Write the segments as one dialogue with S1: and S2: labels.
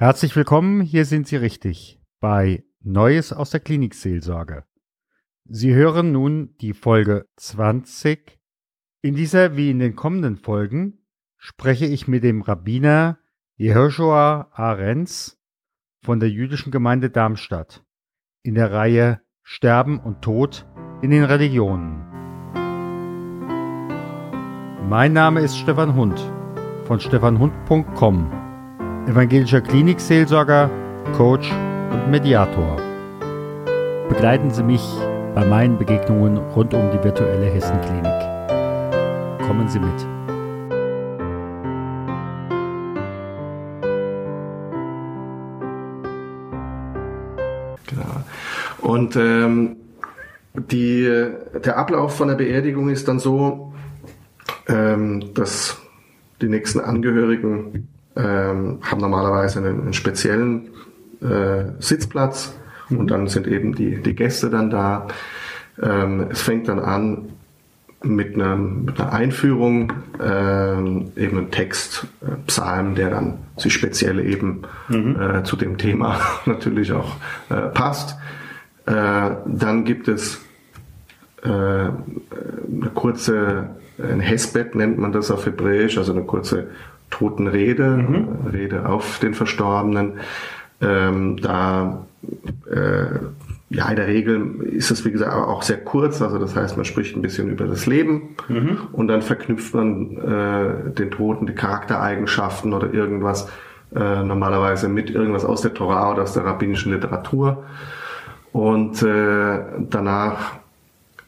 S1: Herzlich willkommen, hier sind Sie richtig bei Neues aus der Klinikseelsorge. Sie hören nun die Folge 20. In dieser wie in den kommenden Folgen spreche ich mit dem Rabbiner Jehoshua Arenz von der jüdischen Gemeinde Darmstadt in der Reihe Sterben und Tod in den Religionen. Mein Name ist Stefan Hund von stefanhund.com evangelischer Klinikseelsorger, Coach und Mediator. Begleiten Sie mich bei meinen Begegnungen rund um die virtuelle Hessenklinik. Kommen Sie mit.
S2: Genau. Und ähm, die, der Ablauf von der Beerdigung ist dann so, ähm, dass die nächsten Angehörigen ähm, haben normalerweise einen, einen speziellen äh, Sitzplatz mhm. und dann sind eben die, die Gäste dann da. Ähm, es fängt dann an mit einer, mit einer Einführung, ähm, eben ein Text, äh, Psalm, der dann sich speziell eben mhm. äh, zu dem Thema natürlich auch äh, passt. Äh, dann gibt es äh, eine kurze, ein Hesbett nennt man das auf Hebräisch, also eine kurze Totenrede, mhm. Rede auf den Verstorbenen. Ähm, da äh, ja, in der Regel ist es, wie gesagt, auch sehr kurz. Also das heißt, man spricht ein bisschen über das Leben mhm. und dann verknüpft man äh, den Toten die Charaktereigenschaften oder irgendwas äh, normalerweise mit irgendwas aus der Torah oder aus der rabbinischen Literatur. Und äh, danach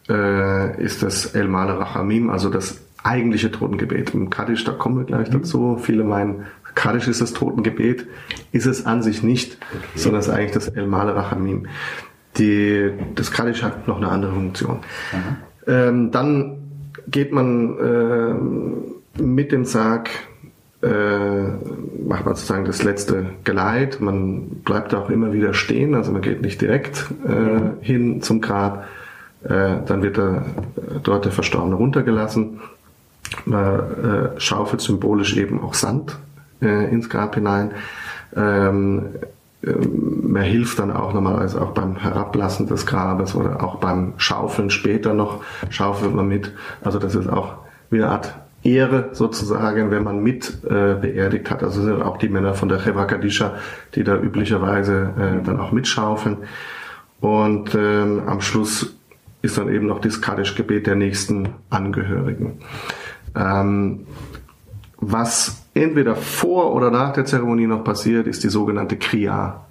S2: äh, ist das El Male Rachamim, also das eigentliche Totengebet. Im Kaddisch, da kommen wir gleich mhm. dazu. Viele meinen, Kaddisch ist das Totengebet. Ist es an sich nicht, okay. sondern es ist eigentlich das El Male Rachamim. Die, das Kaddisch hat noch eine andere Funktion. Ähm, dann geht man äh, mit dem Sarg, äh, macht man sozusagen das letzte Geleit. Man bleibt auch immer wieder stehen, also man geht nicht direkt äh, hin zum Grab. Äh, dann wird er, dort der Verstorbene runtergelassen man äh, schaufelt symbolisch eben auch Sand äh, ins Grab hinein. Ähm, äh, man hilft dann auch normalerweise auch beim Herablassen des Grabes oder auch beim Schaufeln später noch schaufelt man mit. Also das ist auch wie eine Art Ehre sozusagen, wenn man mit äh, beerdigt hat. Also sind auch die Männer von der Cheva Kadisha, die da üblicherweise äh, dann auch mitschaufeln. Und ähm, am Schluss ist dann eben noch das Kaddisch-Gebet der nächsten Angehörigen. Ähm, was entweder vor oder nach der Zeremonie noch passiert, ist die sogenannte Kriya.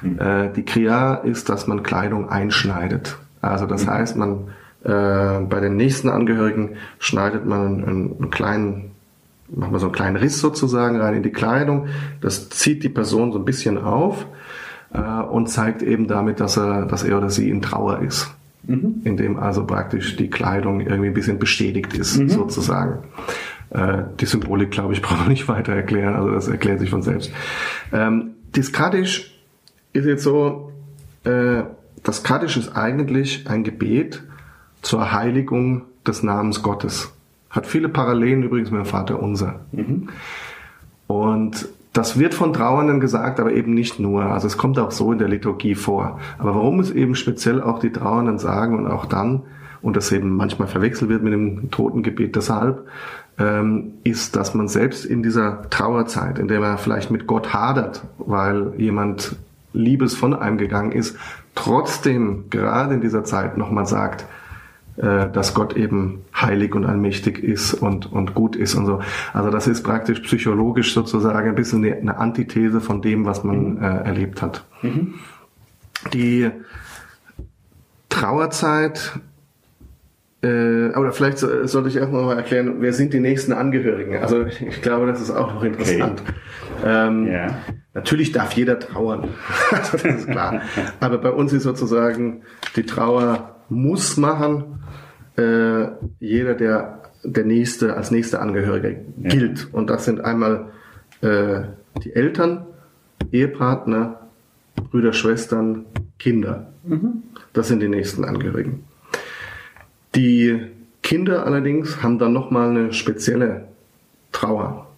S2: Mhm. Äh, die Kriya ist, dass man Kleidung einschneidet. Also das mhm. heißt, man äh, bei den nächsten Angehörigen schneidet man einen, einen kleinen macht man so einen kleinen Riss sozusagen rein in die Kleidung. Das zieht die Person so ein bisschen auf äh, und zeigt eben damit, dass er, dass er oder sie in Trauer ist mhm. in dem also praktisch die Kleidung irgendwie ein bisschen bestätigt ist, mhm. sozusagen. Äh, die Symbolik, glaube ich, brauche ich nicht weiter erklären, also das erklärt sich von selbst. Ähm, das Kaddisch ist jetzt so, äh, das Kaddisch ist eigentlich ein Gebet zur Heiligung des Namens Gottes. Hat viele Parallelen übrigens mit dem Vater Unser. Mhm. Und das wird von Trauernden gesagt, aber eben nicht nur. Also es kommt auch so in der Liturgie vor. Aber warum es eben speziell auch die Trauernden sagen und auch dann, und das eben manchmal verwechselt wird mit dem Totengebet deshalb, ähm, ist, dass man selbst in dieser Trauerzeit, in der man vielleicht mit Gott hadert, weil jemand Liebes von einem gegangen ist, trotzdem gerade in dieser Zeit nochmal sagt, dass Gott eben heilig und allmächtig ist und, und gut ist und so. Also das ist praktisch psychologisch sozusagen ein bisschen eine Antithese von dem, was man mhm. äh, erlebt hat. Mhm. Die Trauerzeit äh, aber vielleicht sollte ich erstmal mal erklären, wer sind die nächsten Angehörigen? Also ich glaube, das ist auch noch interessant. Okay. Ähm, ja. Natürlich darf jeder trauern, das ist klar. Aber bei uns ist sozusagen die Trauer muss machen, äh, jeder, der der nächste als nächster Angehörige gilt. Ja. Und das sind einmal äh, die Eltern, Ehepartner, Brüder, Schwestern, Kinder. Mhm. Das sind die nächsten Angehörigen. Die Kinder allerdings haben dann nochmal eine spezielle Trauer.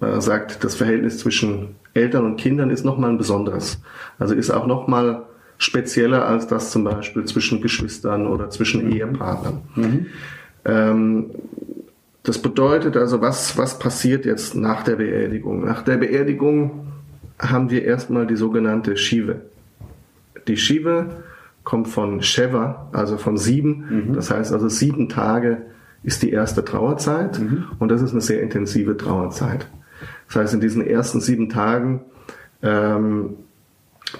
S2: Man sagt, das Verhältnis zwischen Eltern und Kindern ist nochmal ein besonderes. Also ist auch nochmal spezieller als das zum Beispiel zwischen Geschwistern oder zwischen mhm. Ehepartnern. Mhm. Ähm, das bedeutet also, was, was passiert jetzt nach der Beerdigung? Nach der Beerdigung haben wir erstmal die sogenannte Shive. Die Shive kommt von Sheva, also von sieben. Mhm. Das heißt also sieben Tage ist die erste Trauerzeit mhm. und das ist eine sehr intensive Trauerzeit. Das heißt, in diesen ersten sieben Tagen ähm,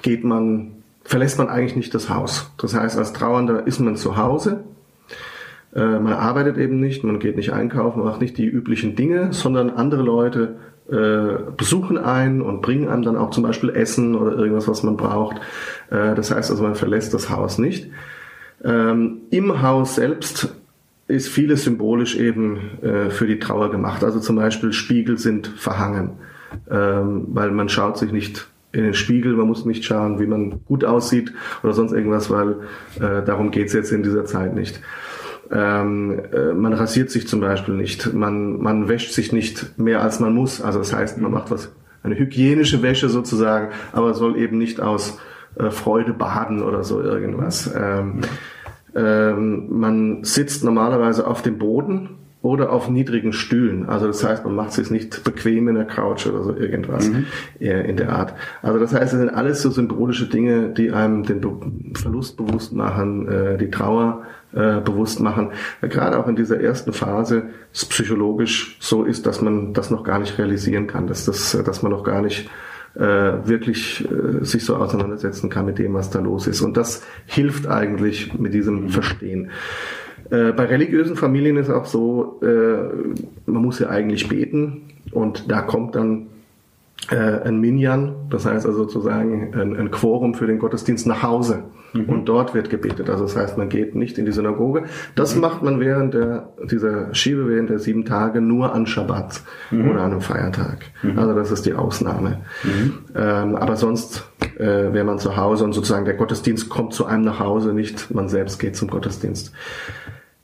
S2: geht man, verlässt man eigentlich nicht das Haus. Das heißt, als Trauernder ist man zu Hause äh, man arbeitet eben nicht, man geht nicht einkaufen, macht nicht die üblichen Dinge, sondern andere Leute äh, besuchen einen und bringen einem dann auch zum Beispiel Essen oder irgendwas, was man braucht. Äh, das heißt also, man verlässt das Haus nicht. Ähm, Im Haus selbst ist vieles symbolisch eben äh, für die Trauer gemacht. Also zum Beispiel Spiegel sind verhangen, ähm, weil man schaut sich nicht in den Spiegel, man muss nicht schauen, wie man gut aussieht oder sonst irgendwas, weil äh, darum geht's jetzt in dieser Zeit nicht. Ähm, äh, man rasiert sich zum Beispiel nicht, man, man wäscht sich nicht mehr als man muss. Also das heißt, man macht was, eine hygienische Wäsche sozusagen, aber soll eben nicht aus äh, Freude baden oder so irgendwas. Ähm, ähm, man sitzt normalerweise auf dem Boden oder auf niedrigen Stühlen. Also das heißt, man macht es sich nicht bequem in der Couch oder so irgendwas mhm. in der Art. Also das heißt, es sind alles so symbolische Dinge, die einem den Be Verlust bewusst machen, äh, die Trauer äh, bewusst machen. Weil gerade auch in dieser ersten Phase es psychologisch so ist, dass man das noch gar nicht realisieren kann, dass das, dass man noch gar nicht äh, wirklich äh, sich so auseinandersetzen kann mit dem, was da los ist. Und das hilft eigentlich mit diesem mhm. Verstehen. Äh, bei religiösen Familien ist auch so, äh, man muss ja eigentlich beten und da kommt dann äh, ein Minyan, das heißt also sozusagen ein, ein Quorum für den Gottesdienst nach Hause. Mhm. Und dort wird gebetet. Also das heißt, man geht nicht in die Synagoge. Das mhm. macht man während der, dieser Schiebe, während der sieben Tage nur an Schabbat mhm. oder an einem Feiertag. Mhm. Also das ist die Ausnahme. Mhm. Ähm, aber sonst äh, wäre man zu Hause und sozusagen der Gottesdienst kommt zu einem nach Hause, nicht man selbst geht zum Gottesdienst.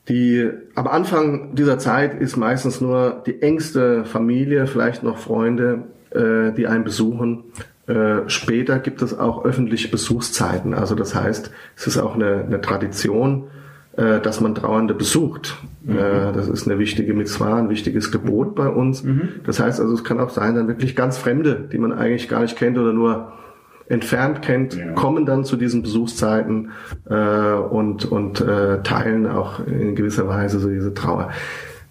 S2: Die, am Anfang dieser Zeit ist meistens nur die engste Familie, vielleicht noch Freunde, äh, die einen besuchen. Äh, später gibt es auch öffentliche Besuchszeiten. Also das heißt, es ist auch eine, eine Tradition, äh, dass man Trauernde besucht. Mhm. Äh, das ist eine wichtige Mitzvah, ein wichtiges Gebot bei uns. Mhm. Das heißt also, es kann auch sein, dann wirklich ganz Fremde, die man eigentlich gar nicht kennt oder nur entfernt kennt, ja. kommen dann zu diesen Besuchszeiten äh, und, und äh, teilen auch in gewisser Weise so diese Trauer.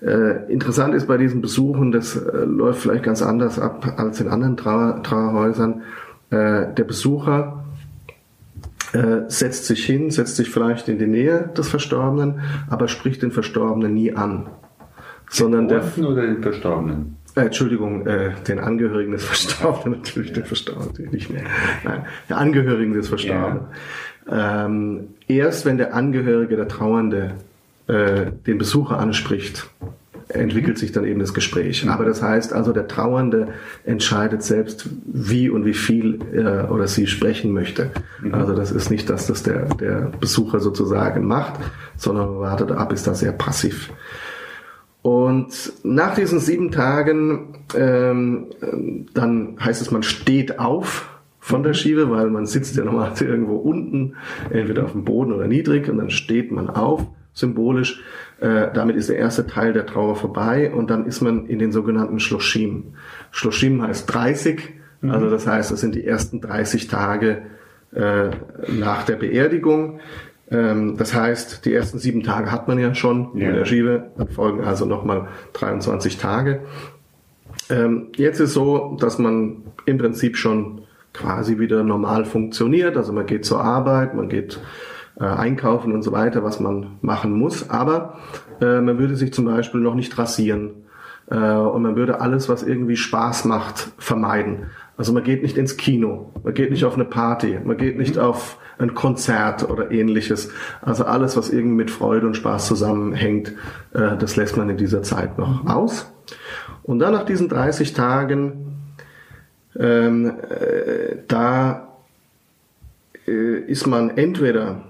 S2: Äh, interessant ist bei diesen Besuchen, das äh, läuft vielleicht ganz anders ab als in anderen Trauer, Trauerhäusern. Äh, der Besucher äh, setzt sich hin, setzt sich vielleicht in die Nähe des Verstorbenen, aber spricht den Verstorbenen nie an. Sondern der,
S3: oder den Verstorbenen?
S2: Äh, Entschuldigung, äh, den Angehörigen des Verstorbenen, natürlich den Verstorbenen nicht mehr. Nein, der Angehörigen des Verstorbenen. Ja. Ähm, erst wenn der Angehörige, der Trauernde, äh, den Besucher anspricht, entwickelt sich dann eben das Gespräch. Aber das heißt also, der Trauernde entscheidet selbst, wie und wie viel er oder sie sprechen möchte. Mhm. Also das ist nicht, dass das der, der Besucher sozusagen macht, sondern wartet ab, ist da sehr passiv. Und nach diesen sieben Tagen, ähm, dann heißt es, man steht auf von der Schiebe, weil man sitzt ja normalerweise irgendwo unten, entweder auf dem Boden oder niedrig, und dann steht man auf, symbolisch. Äh, damit ist der erste Teil der Trauer vorbei und dann ist man in den sogenannten Schloschim. Schloschim heißt 30, mhm. also das heißt, das sind die ersten 30 Tage äh, nach der Beerdigung. Ähm, das heißt, die ersten sieben Tage hat man ja schon ja. in der Schiebe, dann folgen also nochmal 23 Tage. Ähm, jetzt ist so, dass man im Prinzip schon quasi wieder normal funktioniert. Also man geht zur Arbeit, man geht äh, einkaufen und so weiter, was man machen muss. Aber äh, man würde sich zum Beispiel noch nicht rasieren. Äh, und man würde alles, was irgendwie Spaß macht, vermeiden. Also man geht nicht ins Kino, man geht nicht auf eine Party, man geht nicht auf ein Konzert oder ähnliches. Also alles, was irgendwie mit Freude und Spaß zusammenhängt, äh, das lässt man in dieser Zeit noch mhm. aus. Und dann nach diesen 30 Tagen, ähm, äh, da äh, ist man entweder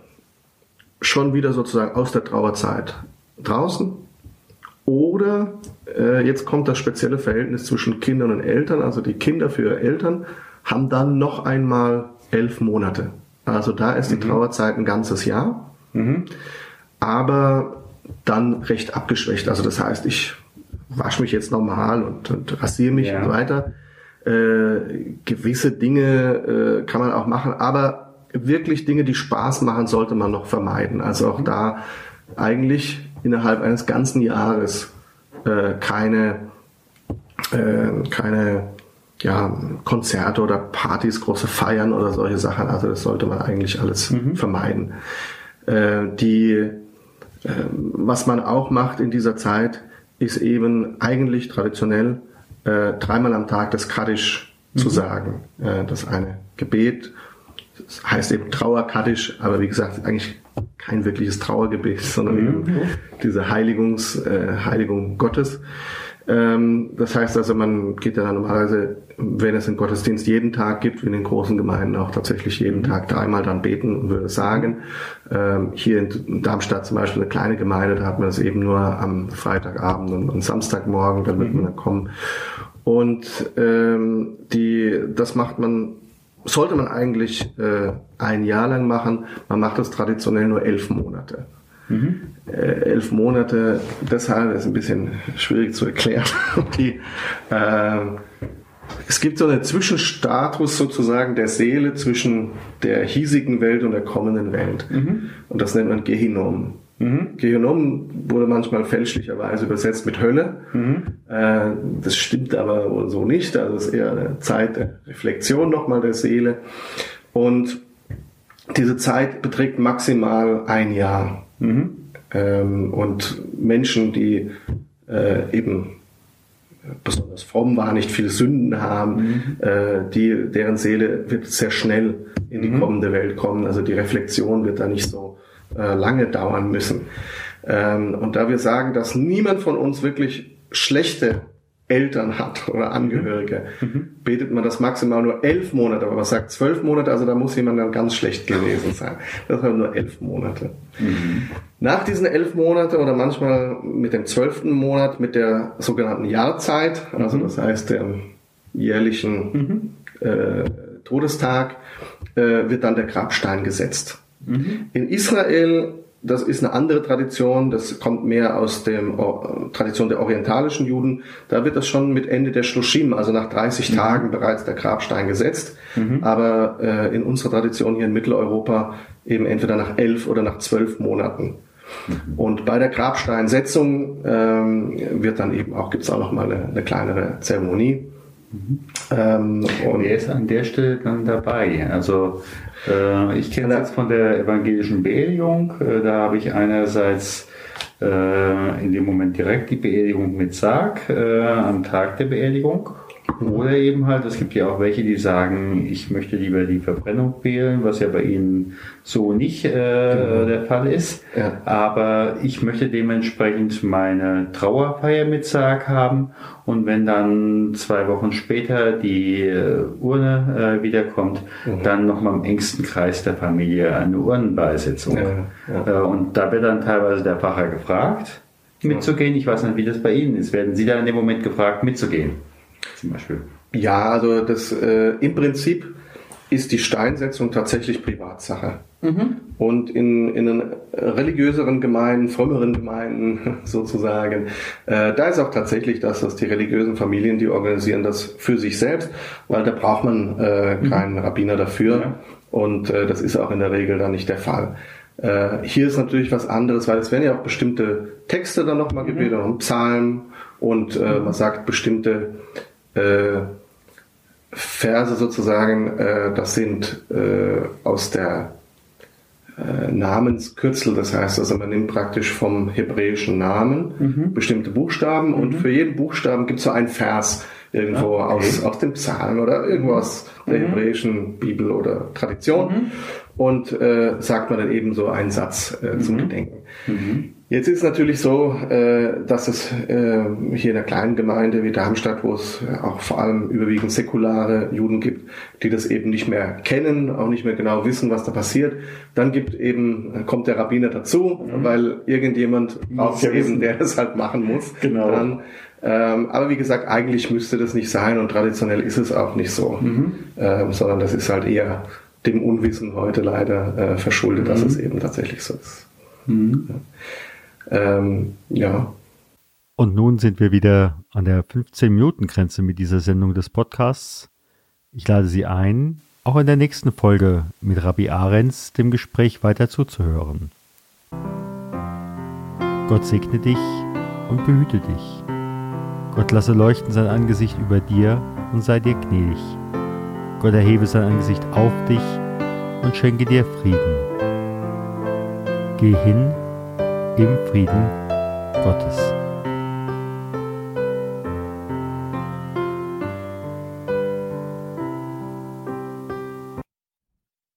S2: schon wieder sozusagen aus der Trauerzeit draußen Oder äh, jetzt kommt das spezielle Verhältnis zwischen Kindern und Eltern. Also die Kinder für ihre Eltern haben dann noch einmal elf Monate. Also da ist die mhm. Trauerzeit ein ganzes Jahr. Mhm. Aber dann recht abgeschwächt. Also das heißt, ich wasche mich jetzt normal und, und rasiere mich ja. und so weiter. Äh, gewisse Dinge äh, kann man auch machen, aber wirklich Dinge, die Spaß machen, sollte man noch vermeiden. Also auch mhm. da eigentlich innerhalb eines ganzen Jahres äh, keine, äh, keine ja, Konzerte oder Partys, große Feiern oder solche Sachen. Also das sollte man eigentlich alles mhm. vermeiden. Äh, die, äh, was man auch macht in dieser Zeit, ist eben eigentlich traditionell äh, dreimal am Tag das Kaddisch mhm. zu sagen. Äh, das eine Gebet, das heißt eben Trauerkaddisch, aber wie gesagt, eigentlich kein wirkliches Trauergebet, sondern mhm. eben diese Heiligungs, äh, Heiligung Gottes. Ähm, das heißt also, man geht ja normalerweise, wenn es einen Gottesdienst jeden Tag gibt, wie in den großen Gemeinden auch tatsächlich jeden Tag dreimal dann beten und würde sagen. Ähm, hier in Darmstadt zum Beispiel eine kleine Gemeinde, da hat man es eben nur am Freitagabend und, und Samstagmorgen, dann wird man dann kommen. Und ähm, die, das macht man sollte man eigentlich äh, ein Jahr lang machen. Man macht das traditionell nur elf Monate. Mhm. Äh, elf Monate, deshalb ist ein bisschen schwierig zu erklären. Die, äh, es gibt so einen Zwischenstatus sozusagen der Seele zwischen der hiesigen Welt und der kommenden Welt. Mhm. Und das nennt man Gehinom. Mhm. Gehinom wurde manchmal fälschlicherweise übersetzt mit Hölle. Mhm. Äh, das stimmt aber so nicht. Also es ist eher eine Zeit der Reflexion nochmal der Seele. Und diese Zeit beträgt maximal ein Jahr. Mhm. Ähm, und Menschen, die äh, eben besonders fromm waren, nicht viele Sünden haben, mhm. äh, die, deren Seele wird sehr schnell in die mhm. kommende Welt kommen. Also die Reflexion wird da nicht so äh, lange dauern müssen. Ähm, und da wir sagen, dass niemand von uns wirklich schlechte Eltern hat oder Angehörige, mhm. betet man das maximal nur elf Monate, aber was sagt zwölf Monate, also da muss jemand dann ganz schlecht gewesen sein. Das sind nur elf Monate. Mhm. Nach diesen elf Monate oder manchmal mit dem zwölften Monat mit der sogenannten Jahrzeit, also mhm. das heißt dem jährlichen mhm. äh, Todestag, äh, wird dann der Grabstein gesetzt. Mhm. In Israel das ist eine andere Tradition, das kommt mehr aus der Tradition der orientalischen Juden. Da wird das schon mit Ende der Shloshim, also nach 30 mhm. Tagen bereits der Grabstein gesetzt. Mhm. Aber äh, in unserer Tradition hier in Mitteleuropa eben entweder nach elf oder nach zwölf Monaten. Mhm. Und bei der Grabsteinsetzung ähm, wird dann eben auch, gibt es auch noch mal eine, eine kleinere Zeremonie.
S1: Mhm. Ähm, und Wer ist an der Stelle dann dabei? Also äh, ich kenne das von der evangelischen Beerdigung. Äh, da habe ich einerseits äh, in dem Moment direkt die Beerdigung mit Sarg äh, am Tag der Beerdigung oder eben halt, es gibt ja auch welche, die sagen, ich möchte lieber die Verbrennung wählen, was ja bei ihnen so nicht äh, genau. der Fall ist. Ja. Aber ich möchte dementsprechend meine Trauerfeier mit Sarg haben. Und wenn dann zwei Wochen später die äh, Urne äh, wiederkommt, mhm. dann nochmal im engsten Kreis der Familie eine Urnenbeisetzung. Ja, ja. Äh, und da wird dann teilweise der Pfarrer gefragt, mitzugehen. Ich weiß nicht, wie das bei Ihnen ist. Werden Sie da in dem Moment gefragt, mitzugehen?
S2: Zum Beispiel? Ja, also das äh, im Prinzip ist die Steinsetzung tatsächlich Privatsache. Mhm. Und in, in den religiöseren Gemeinden, frömmeren Gemeinden sozusagen, äh, da ist auch tatsächlich das, dass die religiösen Familien, die organisieren das für sich selbst, weil da braucht man äh, mhm. keinen Rabbiner dafür. Ja. Und äh, das ist auch in der Regel dann nicht der Fall. Äh, hier ist natürlich was anderes, weil es werden ja auch bestimmte Texte dann nochmal mhm. gebetet, und Psalmen und äh, man sagt bestimmte äh, Verse sozusagen, äh, das sind äh, aus der äh, Namenskürzel, das heißt also man nimmt praktisch vom hebräischen Namen mhm. bestimmte Buchstaben mhm. und für jeden Buchstaben gibt es so einen Vers, irgendwo okay. aus, aus dem Psalm oder irgendwo aus der mhm. hebräischen Bibel oder Tradition. Mhm. Und äh, sagt man dann eben so einen Satz zum mhm. Gedenken. Jetzt ist es natürlich so, äh, dass es äh, hier in einer kleinen Gemeinde wie Darmstadt, wo es auch vor allem überwiegend säkulare Juden gibt, die das eben nicht mehr kennen, auch nicht mehr genau wissen, was da passiert. Dann gibt eben kommt der Rabbiner dazu, mhm. weil irgendjemand braucht eben, der das halt machen muss.
S3: Genau.
S2: Dann, ähm, aber wie gesagt, eigentlich müsste das nicht sein und traditionell ist es auch nicht so, mhm. ähm, sondern das ist halt eher dem Unwissen heute leider äh, verschuldet, mhm. dass es eben tatsächlich so ist. Mhm. Ja. Ähm, ja.
S1: Und nun sind wir wieder an der 15-Minuten-Grenze mit dieser Sendung des Podcasts. Ich lade Sie ein, auch in der nächsten Folge mit Rabbi Ahrens dem Gespräch weiter zuzuhören. Gott segne dich und behüte dich. Gott lasse leuchten sein Angesicht über dir und sei dir gnädig. Gott erhebe sein Angesicht auf dich und schenke dir Frieden. Geh hin im Frieden Gottes.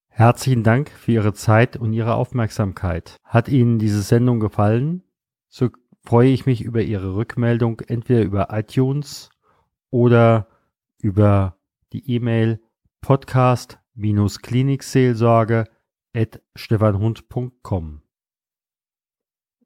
S1: Herzlichen Dank für Ihre Zeit und Ihre Aufmerksamkeit. Hat Ihnen diese Sendung gefallen? So freue ich mich über Ihre Rückmeldung entweder über iTunes oder über die E-Mail podcast-klinikseelsorge at stefanhund.com.